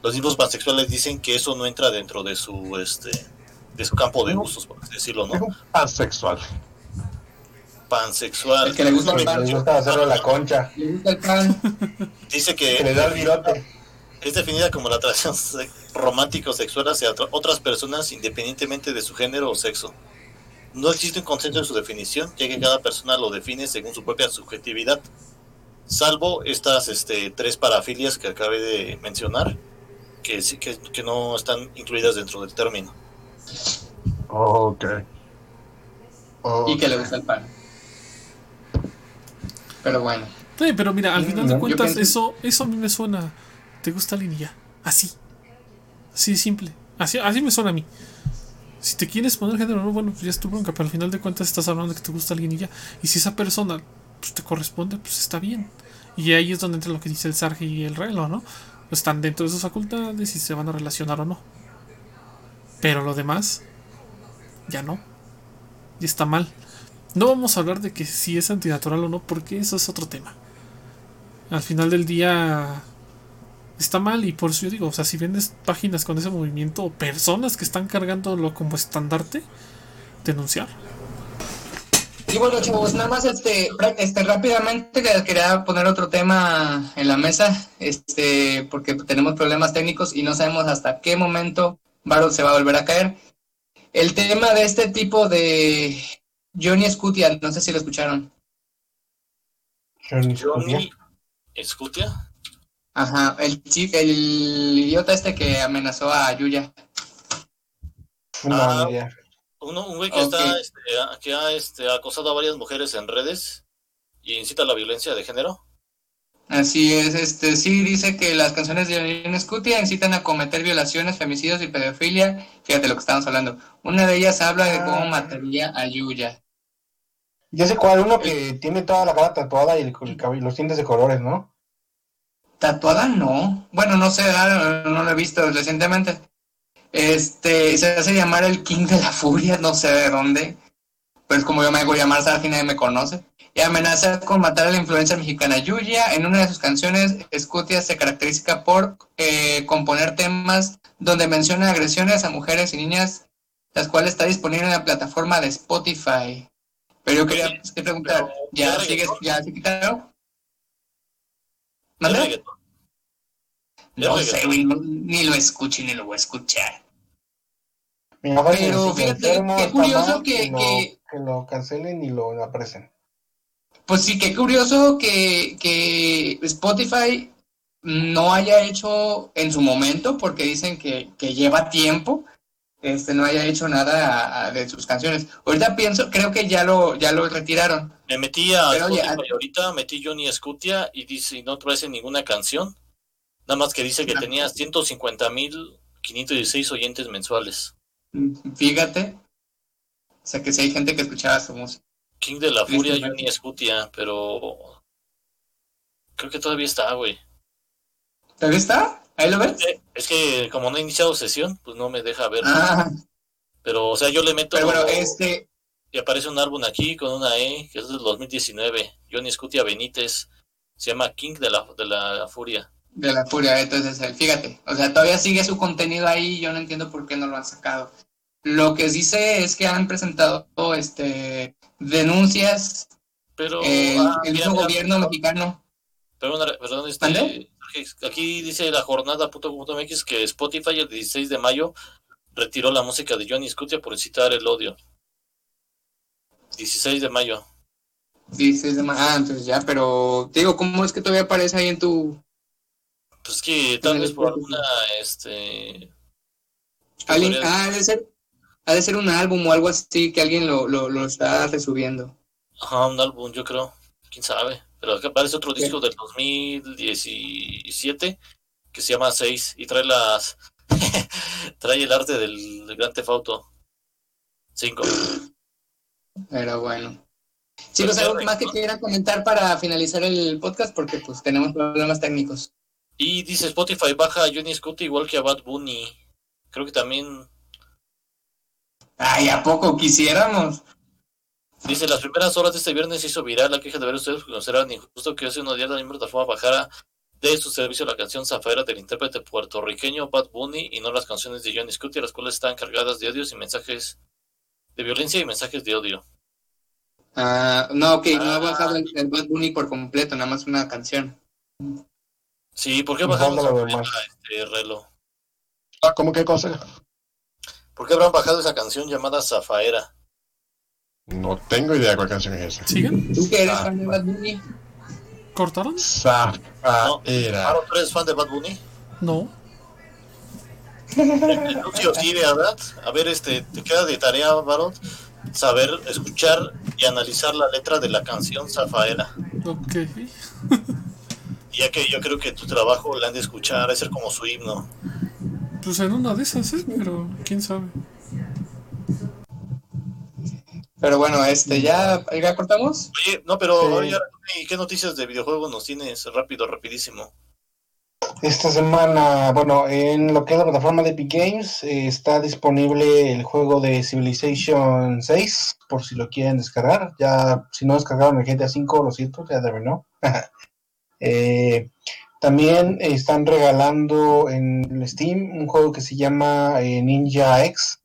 los mismos pansexuales dicen que eso no entra dentro de su, este, de su campo de gustos, por así decirlo, Es ¿no? un pansexual. Pansexual. El que le gusta el pan. les gusta hacerlo a la concha, ¿Le gusta el pan? Dice que le que da el virote. Es definida como la atracción se- romántico sexual hacia otra- otras personas independientemente de su género o sexo. No existe un consenso en su definición, ya que cada persona lo define según su propia subjetividad, salvo estas este, tres parafilias que acabé de mencionar, que sí que, que no están incluidas dentro del término. Ok. Y que le gusta el pan. Pero bueno. Sí, pero mira, al final de No, cuentas, pienso- eso, eso a mí me suena. ¿Te gusta alguien y ya? Así. Así de simple. Así, así me suena a mí. Si te quieres poner género, no, bueno, pues ya es tu bronca, pero al final de cuentas estás hablando de que te gusta alguien y ya. Y si esa persona pues, te corresponde, pues está bien. Y ahí es donde entra lo que dice el Sarge y el Relo, ¿no? Están dentro de sus facultades y se van a relacionar o no. Pero lo demás, ya no. Y está mal. No vamos a hablar de que si es antinatural o no, porque eso es otro tema. Al final del día está mal y por eso yo digo, o sea, si vendes páginas con ese movimiento o personas que están cargándolo como estandarte, denunciar. Y bueno, chavos, nada más este, este rápidamente que- quería poner otro tema en la mesa, este, porque tenemos problemas técnicos y no sabemos hasta qué momento Barrel se va a volver a caer. El tema de este tipo de Johnny Scutia, no sé si lo escucharon. Johnny Scutia. Ajá, el el idiota este que amenazó a Yuya. No, Ah. Uno, un güey que está, este, que ha este, acosado a varias mujeres en redes y incita a la violencia de género. Así es, este sí dice que las canciones de Irene Scutia incitan a cometer violaciones, femicidios y pedofilia. Fíjate lo que estamos hablando. Una de ellas habla de cómo Ah. mataría a Yuya. Ya sé cuál, uno que tiene toda la cara tatuada y el, el cabello, los dientes de colores, ¿no? Tatuada no. Bueno, no sé, ah, no lo he visto recientemente. Este, se hace llamar el King de la Furia, no sé de dónde. Pues como yo me hago llamar, Sargi nadie me conoce. Y amenaza con matar a la influencer mexicana Yuya. En una de sus canciones, Scutia se caracteriza por eh, componer temas donde menciona agresiones a mujeres y niñas, las cuales está disponible en la plataforma de Spotify. Pero yo quería pues, preguntar, ¿ya ¿es sigues, ya se quitaron? Reggaetón. No sé, güey, no- ni lo escucho ni lo voy a escuchar. Mira, Pero fíjate, enfermo, qué curioso que- lo, que- que lo cancelen y lo apresen. Pues sí, qué curioso que, que Spotify no haya hecho en su momento, porque dicen que, que lleva tiempo, este, no haya hecho nada a- a- de sus canciones. Ahorita pienso, creo que ya lo, ya lo retiraron. Me metí a Spotify ahorita, metí Johnny Scutia y dice, y no trae ninguna canción. Nada más que dice que tenía 150.516 oyentes mensuales. Fíjate. O sea, que si hay gente que escuchaba su música. King de la Furia. Johnny Scutia, pero creo que todavía está, güey. ¿Todavía está? ¿Ahí lo ves? Eh, Es que como no he iniciado sesión, pues no me deja ver. Ah, Pero, o sea, yo le meto pero bueno, este, y aparece un álbum aquí con una E, que es del 2019. Johnny Scutia Benítez. Se llama King de la, de la Furia. De la furia, entonces, eh, fíjate, o sea, todavía sigue su contenido ahí, yo no entiendo por qué no lo han sacado. Lo que sí sé es que han presentado este denuncias Pero, en ah, el mira, gobierno mexicano. Perdón, perdón, este, aquí dice la jornada.mx que Spotify el 16 de mayo retiró la música de Johnny Scutia por incitar el odio. 16 de mayo. Dices, ah, entonces ya, pero te digo, ¿cómo es que todavía aparece ahí en tu... Pues que tal vez por alguna, este... alguien- podría- ah, ha de ser, ha de ser un álbum o algo así que alguien lo, lo, lo está resubiendo. Ajá, un álbum, yo creo. Quién sabe. Pero acá aparece otro disco del 2017 que se llama 6 y trae las. trae el arte del, del Gran Theft Auto 5. Pero bueno. Chicos, Pues, ¿algo más que quieran comentar para finalizar el podcast? Porque pues tenemos problemas técnicos. Y dice Spotify baja a Johnny Scott igual que a Bad Bunny. Creo que también. Ay, ¿a poco quisiéramos? Dice, las primeras horas de este viernes se hizo viral la queja de ver ustedes que consideran injusto que hace unos días la misma plataforma bajara de su servicio la canción Zafaera del intérprete puertorriqueño Bad Bunny y no las canciones de Johnny Scott, las cuales están cargadas de odios y mensajes de violencia y mensajes de odio. Ah, no, ok, no ha Ah. bajado el, el Bad Bunny por completo, nada más una canción. Sí, ¿por qué Y bajamos Zafaera, demás. este relo? Ah, ¿Cómo qué cosa? ¿Por qué habrán bajado esa canción llamada Zafaera? No tengo idea de cuál canción es esa. ¿Siguen? ¿Tú que eres Ah, fan de Bad Bunny? ¿Cortaron? Zafaera. ¿Aaron, ¿tú eres fan de Bad Bunny? No. Lucio sí, ¿verdad? A ver, este, te queda de tarea, Barón, saber, escuchar y analizar la letra de la canción Zafaera. Ok. Ya que yo creo que tu trabajo la han de escuchar, es ser como su himno. Pues en una de esas, ¿eh? Pero quién sabe. Pero bueno, este, ¿ya, ¿ya cortamos? Oye, no, pero Sí. oye, ¿y qué noticias de videojuegos nos tienes? Rápido, rapidísimo. Esta semana, bueno, en lo que es la plataforma de Epic Games eh, está disponible el juego de Civilization 6, por si lo quieren descargar. Ya, si no descargaron el GTA 5, lo siento, ya deben, ¿no? Eh, también están regalando en Steam un juego que se llama eh, Ninja X,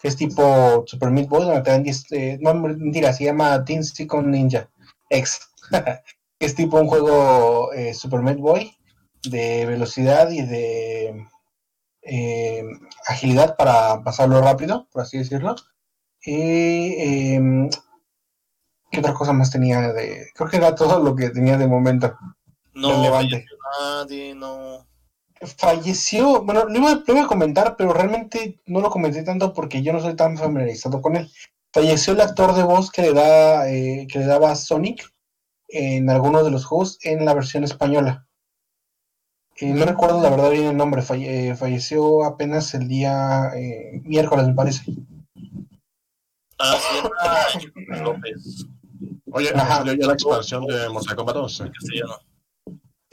que es tipo Super Meat Boy, donde te dan 10, eh, no, mentira, se llama Teen Second Ninja X. es tipo un juego eh, Super Meat Boy de velocidad y de agilidad para pasarlo rápido, por así decirlo. Y eh, ¿qué otra cosa más tenía de? Creo que era todo lo que tenía de momento No, relevante. nadie, no. falleció, bueno, lo iba, lo iba a comentar, pero realmente no lo comenté tanto porque yo no soy tan familiarizado con él. Falleció el actor de voz que le da, eh, que le daba Sonic en algunos de los juegos en la versión española. Eh, no recuerdo la verdad bien el nombre, falle- eh, falleció apenas el día eh, miércoles, me parece. Ah, sí, era López, Oye, Ajá. ya la expansión de Mortal Kombat 11. castellano.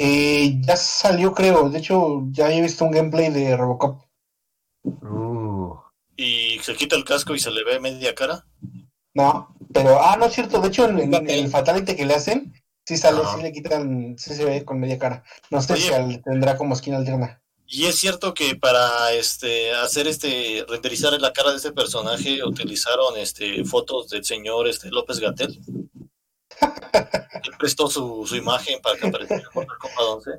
Eh, ya salió, creo. De hecho, ya he visto un gameplay de Robocop. Uh, Y se quita el casco y se le ve media cara. No, pero, ah, no es cierto. De hecho, en, el Fatality que le hacen, sí sale, sí le quitan, sí se ve con media cara. No sé Oye. si al- tendrá como skin alterna. Y es cierto que para este hacer este renderizar la cara de este personaje utilizaron este fotos del señor este López Gatel. Él prestó su, su imagen para que apareciera en Mortal Kombat 11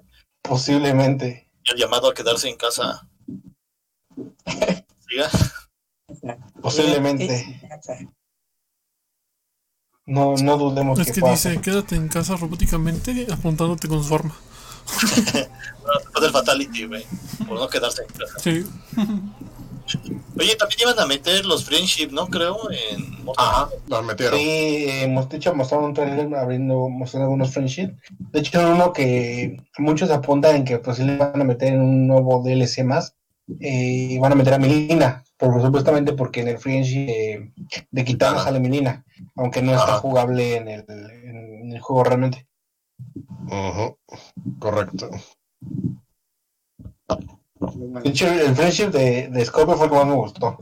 Posiblemente. y el llamado a quedarse en casa. Siga. Posiblemente. No, no dudemos Es que, que dice, quédate en casa robóticamente apuntándote con su arma. Bueno, después del Fatality, güey, por no quedarse en casa. Sí. Oye, también iban a meter los Friendship, ¿no? Creo, en Mortal ajá, los metieron. Sí, eh, hemos de hecho mostraron un trailer abriendo, mostrando algunos friendship. De hecho, uno que muchos apuntan en que pues sí le van a meter en un nuevo DLC más. eh, y van a meter a Melina, por, supuestamente porque en el friendship eh, de Kitana Ajá. sale Melina, aunque no está jugable en el, en el juego realmente. Ujú, Correcto. De hecho, el friendship de, de Scorpio fue el que más me gustó.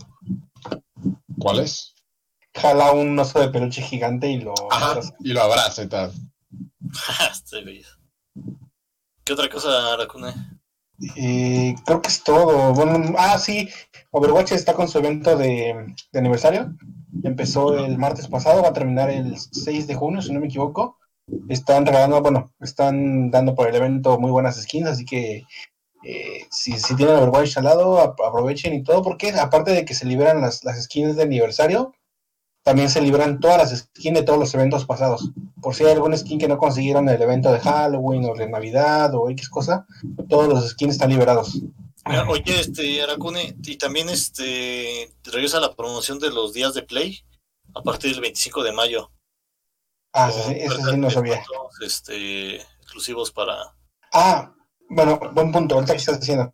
¿Cuál es? Jala un oso de peluche gigante y lo Ajá, y lo abraza y tal. ¿Qué otra cosa, Aracune? Y creo que es todo. Bueno, ah, sí, Overwatch está con su evento de, de aniversario. Empezó el martes pasado, va a terminar el 6 de junio, si no me equivoco. Están regalando, bueno, están dando por el evento muy buenas skins, así que eh, si, si tienen Overwatch al lado, ap- aprovechen y todo, porque aparte de que se liberan las, las skins de aniversario, también se liberan todas las skins de todos los eventos pasados. Por si hay algún skin que no consiguieron en el evento de Halloween o de Navidad o X cosa, todos los skins están liberados. Mira, Oye, este, Aracune, y también este regresa la promoción de los días de Play a partir del 25 de mayo. Ah, sí, eso sí no sabía. Este, exclusivos para. Ah, bueno, buen punto, ahorita que estás diciendo.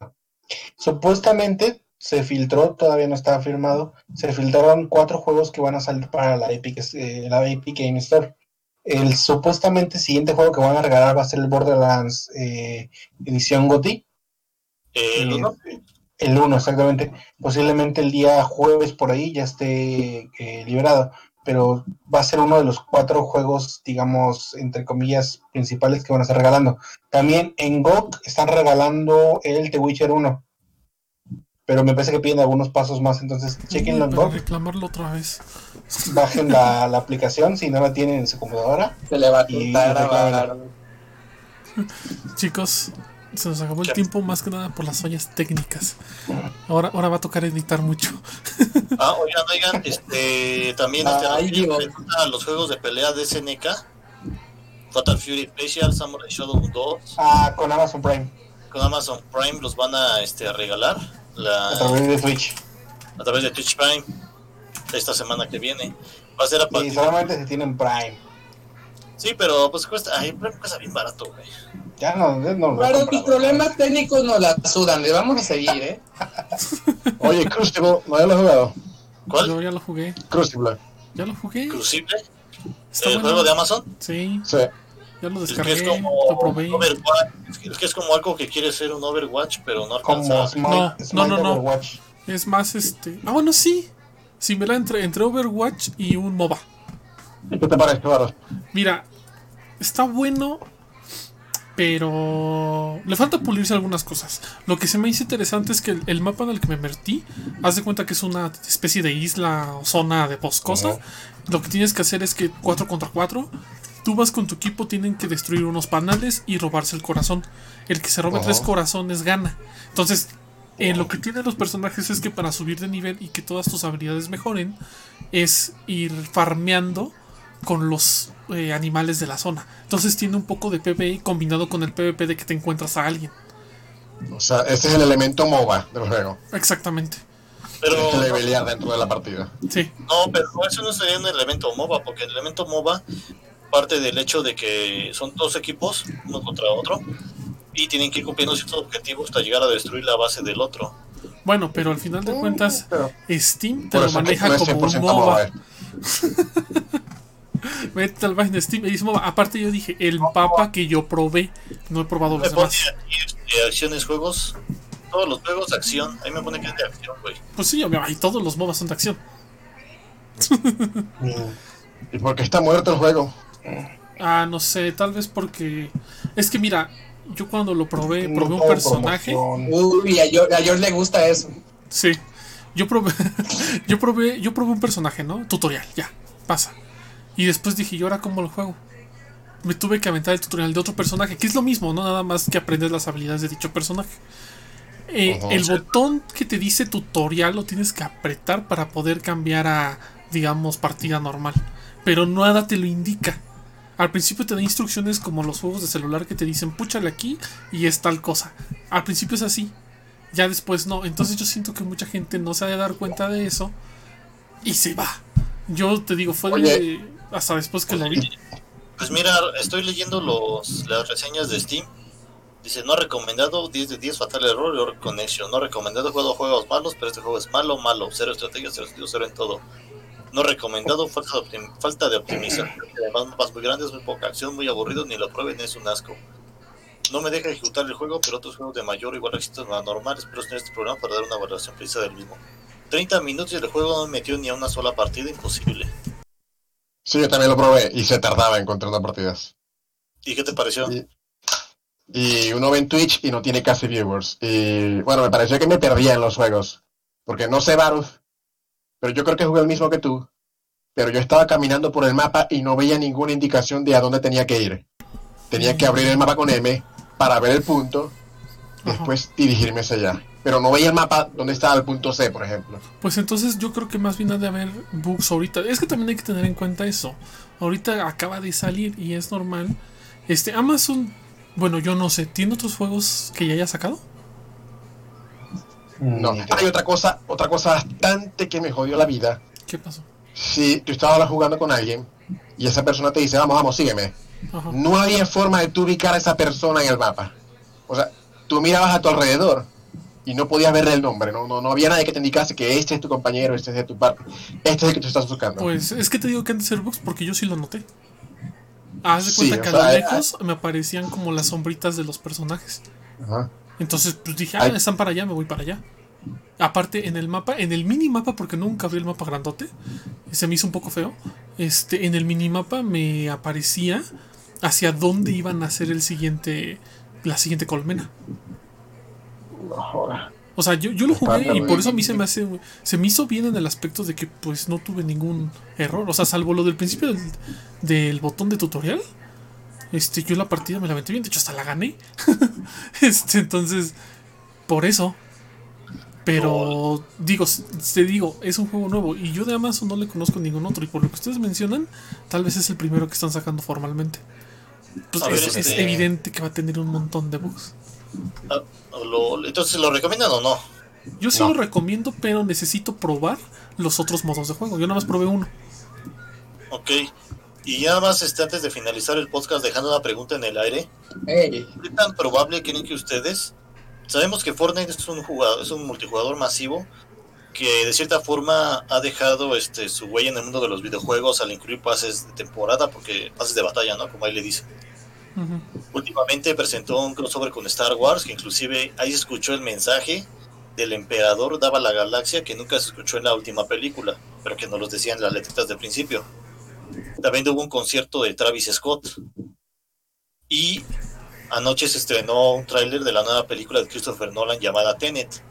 Supuestamente se filtró, todavía no estaba firmado, se filtraron cuatro juegos que van a salir para la Epic, eh, la Epic Game Store. El supuestamente siguiente juego que van a regalar va a ser el Borderlands eh, edición GOTY. eh, el Eh, uno. El 1, exactamente. Posiblemente el día jueves por ahí ya esté eh, liberado. Pero va a ser uno de los cuatro juegos, digamos, entre comillas, principales que van a estar regalando. También en GOG están regalando el The Witcher 1. Pero me parece que piden algunos pasos más. Entonces, chequenlo en GOG. reclamarlo otra vez. Bajen la, la aplicación si no la tienen en su computadora. Se le va a. Chicos, se nos acabó el tiempo más que nada por las fallas técnicas. Ahora, ahora va a tocar editar mucho. Ah, oigan, oigan, este, también este, Ay, a los juegos de pelea de SNK. Fatal Fury Special, Samurai Shodown 2, Ah, con Amazon Prime. con Amazon Prime los van a este, a regalar A través de Twitch. a través de Twitch Prime esta semana que viene. Va a ser a Y solamente si tienen Prime. Sí, pero pues cuesta, ay, Prime cuesta bien barato, güey. Ya no, ya no lo he Claro, tus problemas técnicos nos la sudan. Le vamos a seguir, ¿eh? Oye, Crucible, ¿no ya lo has jugado? ¿Cuál? Yo ya lo jugué. Crucible. Ya lo jugué. Crucible. Está ¿El bueno. juego de Amazon? Sí, Sí. ya lo Es que descargué. es como Lo probé. Overwatch. Es que- es que es como algo que quiere ser un Overwatch, pero no Como alcanza. Smite, No, Smite no, no, no. Overwatch. Es más, este. Ah, bueno, sí. Similar entre, entre Overwatch y un MOBA. ¿Qué te parece, Varo? Mira, está bueno, pero le falta pulirse algunas cosas. Lo que se me hizo interesante es que el, el mapa en el que me metí, haz de cuenta que es una especie de isla o zona de boscosa. Lo que tienes que hacer es que 4 contra 4, tú vas con tu equipo, tienen que destruir unos panales y robarse el corazón. El que se robe tres corazones gana. Entonces, eh, lo que tienen los personajes es que para subir de nivel y que todas tus habilidades mejoren, es ir farmeando con los eh, animales de la zona. Entonces tiene un poco de PvE combinado con el PvP de que te encuentras a alguien. O sea, ese es el elemento MOBA del juego. Exactamente. Pero que no, levelear dentro de la partida. Sí. no, pero eso no sería un elemento MOBA, porque el elemento MOBA parte del hecho de que son dos equipos, uno contra otro, y tienen que ir cumpliendo ciertos objetivos hasta llegar a destruir la base del otro. Bueno, pero al final de cuentas, Pero Steam te lo maneja no como un 100% MOBA. Vete al página de Steam y. Aparte, yo dije, el mapa que yo probé, no he probado los demás. aquí este, acciones, juegos, todos los juegos de acción, ahí me pone que es de acción, güey. Pues sí, y todos los MOBA son de acción. ¿Y por qué está muerto el juego? Ah, no sé, tal vez porque. Es que mira, yo cuando lo probé, no probé un personaje. Uy, a George, a George le gusta eso. Sí. Yo probé, yo probé, yo probé un personaje, ¿no? Tutorial, ya, pasa. Y después dije, ¿y ahora cómo lo juego? Me tuve que aventar el tutorial de otro personaje, que es lo mismo, no nada más que aprender las habilidades de dicho personaje. Eh, el botón que te dice tutorial lo tienes que apretar para poder cambiar a, digamos, partida normal. Pero nada te lo indica. Al principio te da instrucciones como los juegos de celular que te dicen, púchale aquí y es tal cosa. Al principio es así. Ya después no. Entonces yo siento que mucha gente no se ha de dar cuenta de eso. Y se va. Yo te digo, fue de-. Hasta después que lo vi. Pues mira, estoy leyendo los, las reseñas de Steam. Dice, no recomendado, 10 de 10, fatal error, error connection. No recomendado, juego juegos malos, pero este juego es malo, malo. Cero estrategia, cero estilo, cero en todo. No recomendado, falta de, falta de optimización. Además, mapas muy grandes, muy poca acción, muy aburrido, ni lo prueben, es un asco. No me deja ejecutar el juego, pero otros juegos de mayor igual éxito normales, espero tener este programa para dar una valoración precisa del mismo. 30 minutos y el juego no me metió ni a una sola partida, imposible. Sí, yo también lo probé y se tardaba encontrando partidas. ¿Y qué te pareció? Y- Y uno ve en Twitch y no tiene casi viewers. Y bueno, me pareció que me perdía en los juegos. Porque no sé, Varus, pero yo creo que jugué el mismo que tú. Pero yo estaba caminando por el mapa y no veía ninguna indicación de a dónde tenía que ir. Tenía que abrir el mapa con M para ver el punto, después dirigirme hacia allá. Pero no veía el mapa donde estaba el punto C, por ejemplo. Pues entonces yo creo que más bien ha de haber bugs ahorita. Es que también hay que tener en cuenta eso. Ahorita acaba de salir y es normal. Este, Amazon, bueno, yo no sé, ¿tiene otros juegos que ya haya sacado? No, hay otra cosa, otra cosa bastante que me jodió la vida. ¿Qué pasó? Si tú estabas jugando con alguien y esa persona te dice, vamos, vamos, sígueme. Ajá. No había forma de tú ubicar a esa persona en el mapa. O sea, tú mirabas a tu alrededor y no podías verle el nombre. No, no, no había nadie que te indicase que este es tu compañero, este es de tu parte, este es el que tú estás buscando. Pues es que te digo que han de ser bugs porque yo sí lo noté. Haz de Sí, cuenta que a lo lejos me aparecían como las sombritas de los personajes. Ajá. Entonces pues dije, ah, están para allá, me voy para allá. Aparte, en el mapa, en el minimapa, porque nunca abrí el mapa grandote, se me hizo un poco feo. Este, en el minimapa me aparecía hacia dónde iban a hacer el siguiente, la siguiente colmena. No. O sea, yo, yo lo jugué y por eso a mí se me hace, se me hizo bien en el aspecto de que pues no tuve ningún error. O sea, salvo lo del principio del, del botón de tutorial. Este, yo la partida me la metí bien, de hecho hasta la gané. este, entonces, por eso. Pero digo, te digo, es un juego nuevo y yo de Amazon no le conozco ningún otro y por lo que ustedes mencionan, tal vez es el primero que están sacando formalmente. Pues es este- evidente que va a tener un montón de bugs. Ah, lo- entonces, ¿lo recomiendan o no? Yo sí No. lo recomiendo, pero necesito probar los otros modos de juego. Yo nada más probé uno. Ok. Y ya nada más este, antes de finalizar el podcast, dejando una pregunta en el aire. Ey, ¿Qué tan probable creen que ustedes? Sabemos que Fortnite es un jugador, es un multijugador masivo que de cierta forma ha dejado este su huella en el mundo de los videojuegos al incluir pases de temporada, porque pases de batalla, ¿no? Como ahí le dicen. Últimamente presentó un crossover con Star Wars, que inclusive ahí se escuchó el mensaje del emperador daba la galaxia que nunca se escuchó en la última película, pero que nos los decían las letritas del principio. También hubo un concierto de Travis Scott. Y anoche se estrenó un tráiler de la nueva película de Christopher Nolan llamada Tenet.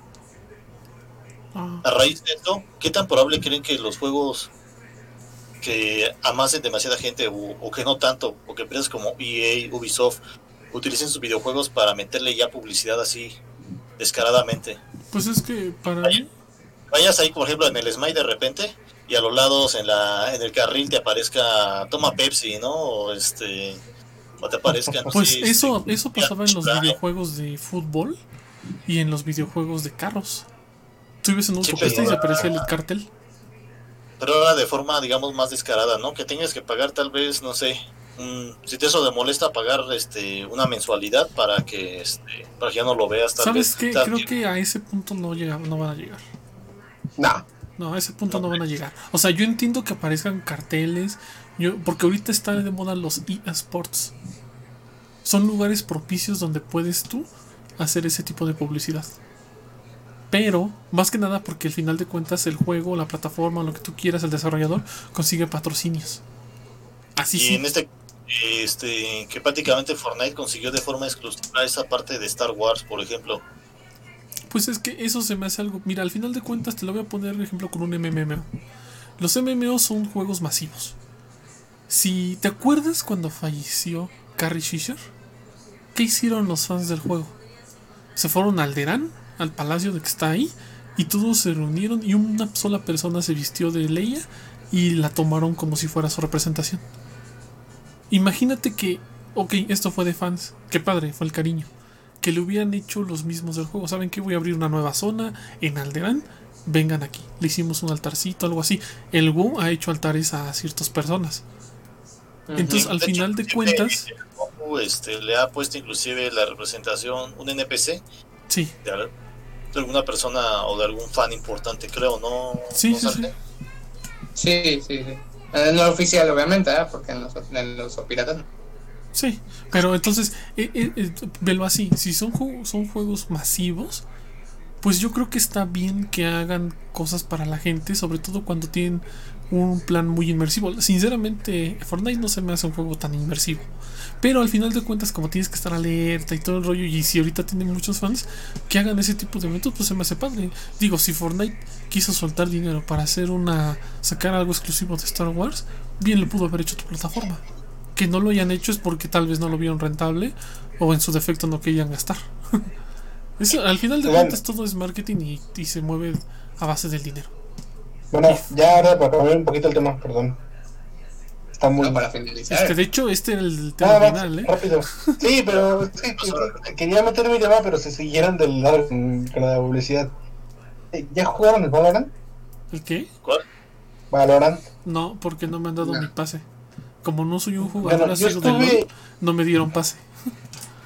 Ah, A raíz de esto, ¿qué tan probable creen que los juegos que amasen demasiada gente o, o que no tanto, o que empresas como EA, Ubisoft, utilicen sus videojuegos para meterle ya publicidad así descaradamente? pues es que para mí. Vayas ahí, por ejemplo, en el Smite de repente y a los lados en la en el carril te aparezca toma Pepsi, ¿no? O este o te aparezca no Pues eso, este, eso pasaba en los videojuegos de fútbol. y en los videojuegos de carros. Tú ibas en un autopista y se aparecía el cartel. Pero ahora de forma, digamos, más descarada, ¿no? Que tengas que pagar tal vez, no sé, un- si te eso te molesta pagar este una mensualidad para que este para que ya no lo veas tal ¿Sabes vez. qué? Creo que a ese punto no, llega, no van a llegar. Nah. No, a ese punto no van a llegar. O sea, yo entiendo que aparezcan carteles, yo, porque ahorita están de moda los eSports. Son lugares propicios donde puedes tú hacer ese tipo de publicidad. Pero, más que nada porque al final de cuentas el juego, la plataforma, lo que tú quieras, el desarrollador, consigue patrocinios. Así y sí. en este este que prácticamente Fortnite consiguió de forma exclusiva esa parte de Star Wars, por ejemplo. Pues es que eso se me hace algo. Mira, al final de cuentas te lo voy a poner ejemplo con un MMO. Los MMO son juegos masivos. Si te acuerdas cuando falleció Carrie Fisher, ¿qué hicieron los fans del juego? Se fueron al Alderán, al palacio de que está ahí, y todos se reunieron y una sola persona se vistió de Leia y la tomaron como si fuera su representación. Imagínate que, ok, esto fue de fans, qué padre, fue el cariño que le hubieran hecho los mismos del juego. ¿Saben qué? Voy a abrir una nueva zona en Alderán. Vengan aquí. Le hicimos un altarcito, algo así. El WoW ha hecho altares a ciertas personas. Entonces, al De hecho, final de cuentas, este le ha puesto inclusive la representación un NPC sí, de, de alguna persona o de algún fan importante, creo, ¿no? Sí, ¿No sí, sale? Sí, sí, sí. En lo oficial, obviamente, ¿eh? porque en los, en los piratas no. sí. Pero entonces, eh, eh, eh, velo así. Si son, ju- son juegos masivos, pues yo creo que está bien que hagan cosas para la gente, sobre todo cuando tienen un plan muy inmersivo. Sinceramente, Fortnite no se me hace un juego tan inmersivo. Pero al final de cuentas, como tienes que estar alerta y todo el rollo, y si ahorita tienen muchos fans que hagan ese tipo de eventos, pues se me hace padre. Digo, si Fortnite quiso soltar dinero para hacer una. sacar algo exclusivo de Star Wars, bien lo pudo haber hecho tu plataforma. Que no lo hayan hecho es porque tal vez no lo vieron rentable o en su defecto no querían gastar. Eso, al final de Bueno. cuentas todo es marketing y, y se mueve a base del dinero. Bueno, ya ahora para cambiar un poquito el tema, perdón. Está muy. No, para finalizar. Este, de hecho, este era el tema Nada final, ¿eh? rápido. Sí, pero sí, sí, sí, quería meter mi tema, pero se siguieron del lado con, la publicidad. Eh, ¿Ya jugaron el Valorant? ¿El qué? ¿Cuál? Valorant. No, porque no me han dado No. mi pase. Como no soy un jugador Bueno, yo asiduo del estuve, LoL, no me dieron pase.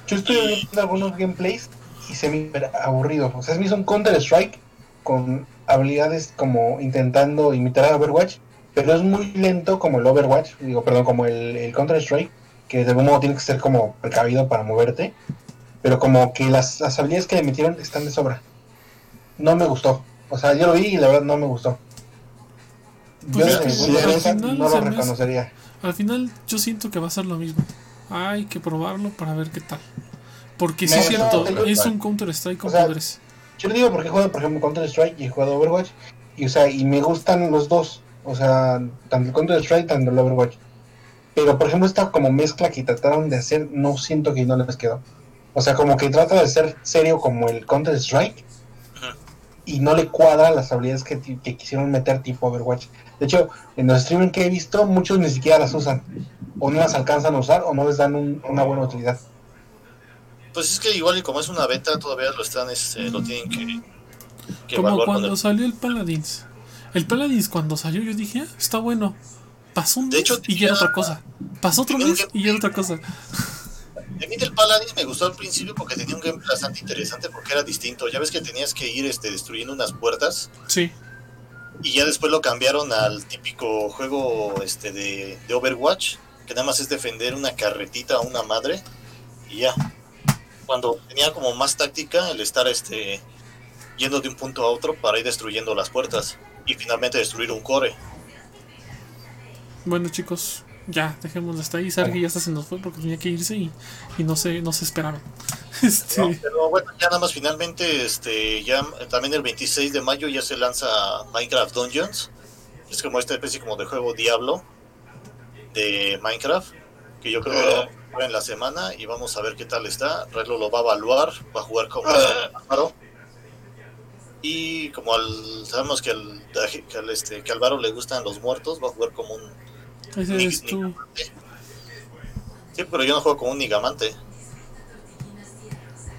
yo estuve viendo algunos gameplays y se me hizo aburrido. O sea, se me hizo un Counter Strike con habilidades como intentando imitar a Overwatch, pero es muy lento como el Overwatch, digo, perdón, como el, el Counter Strike, que de algún modo tiene que ser como precavido para moverte, pero como que las, las habilidades que le metieron están de sobra. No me gustó. O sea, yo lo vi y la verdad no me gustó. Yo Pues desde es final no lo reconocería. Al final yo siento que va a ser lo mismo. Hay que probarlo para ver qué tal. Porque sí es cierto, no, es un Counter Strike con O sea, poderes. Yo le digo porque he jugado, por ejemplo, Counter Strike y he jugado Overwatch. Y, o sea, y me gustan los dos. O sea, tanto el Counter Strike, tanto el Overwatch. Pero, por ejemplo, esta como mezcla que trataron de hacer, no siento que no les quedó. O sea, como que trata de ser serio como el Counter Strike. Y no le cuadra las habilidades que, que quisieron meter tipo Overwatch. De hecho, en los streaming que he visto, muchos ni siquiera las usan. O no las alcanzan a usar o no les dan un- una buena utilidad. Pues es que igual y como es una beta, todavía lo están, este, lo tienen que, que Como cuando el- salió el Paladins. El Paladins cuando salió yo dije, ah, está bueno. Pasó un De mes hecho, y ya era otra cosa. Pasó otro mes y ya era otra cosa. A mí del Paladins me gustó al principio porque tenía un gameplay bastante interesante porque era distinto. Ya ves que tenías que ir este, destruyendo unas puertas Sí. y ya después lo cambiaron al típico juego este de, de Overwatch, que nada más es defender una carretita a una madre y ya. Cuando tenía como más táctica el estar este yendo de un punto a otro para ir destruyendo las puertas y finalmente destruir un core. Bueno chicos, ya, dejémoslo hasta ahí. Sargi ya hasta se nos fue porque tenía que irse y, y no se, no se esperaron. Este, ¿no? Pero bueno, ya nada más finalmente, este, ya también el 26 de mayo ya se lanza Minecraft Dungeons. Es como esta especie como de juego Diablo de Minecraft, que yo creo en la semana y vamos a ver qué tal está. Relo lo va a evaluar, va a jugar como Álvaro. Y como al, sabemos que al, que al, este, que Álvaro le gustan los muertos, va a jugar como un... ese eres tú. Sí, pero yo no juego como un nigamante.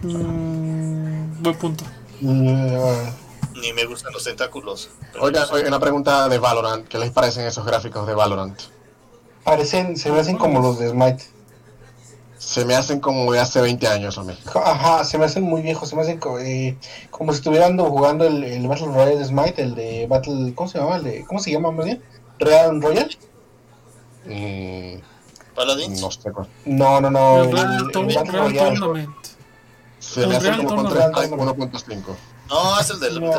Mm, buen punto. Ni me gustan los tentáculos. Oiga, oiga, una pregunta de Valorant. ¿Qué les parecen esos gráficos de Valorant? parecen, se me hacen como los de Smite. Se me hacen como de hace 20 años a mí. Ajá, se me hacen muy viejos, se me hacen co- eh, como si estuvieran jugando el, el Battle Royale de Smite, el de Battle, ¿cómo se llama? El de, ¿Cómo se llama más bien? ¿Real Royale? Mm, Paladins. no sé cuál. No, no, no, El el, el Battle Real Royale. Tournament. Se me El hace Real como con Tournament. 1.5. No, es el No.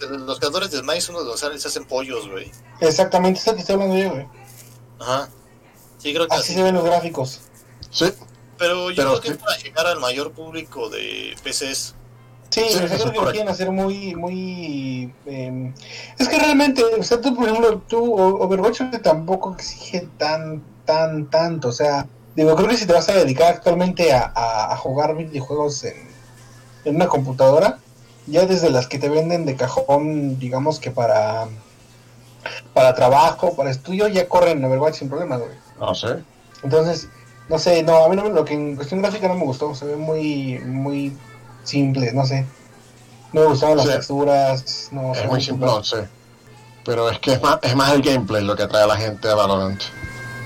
de de los creadores de Smite, uno de los que se hacen pollos, güey. Exactamente, es el que estoy hablando yo, güey. Ajá. Sí, creo que Así así. se ven los gráficos. Sí, Pero yo Pero creo que es para llegar al mayor público de PCs. Sí, Sí, creo es que lo quieren hacer muy, muy... eh, es que realmente, o sea, tú, por ejemplo, tú, Overwatch tampoco exige tan, tan, tanto, o sea, digo, creo que si te vas a dedicar actualmente a, a- a jugar videojuegos en, en una computadora, ya desde las que te venden de cajón, digamos que para, para trabajo, para estudio, ya corren Overwatch sin problema, güey. no sé. Entonces, no sé, no, a mí no, me- lo que en cuestión gráfica no me gustó, se ve muy, muy simple, no sé. No me gustaban las Sí. texturas, no Es muy simple, no sé. Pero es que es más, es más el gameplay lo que atrae a la gente a Valorant.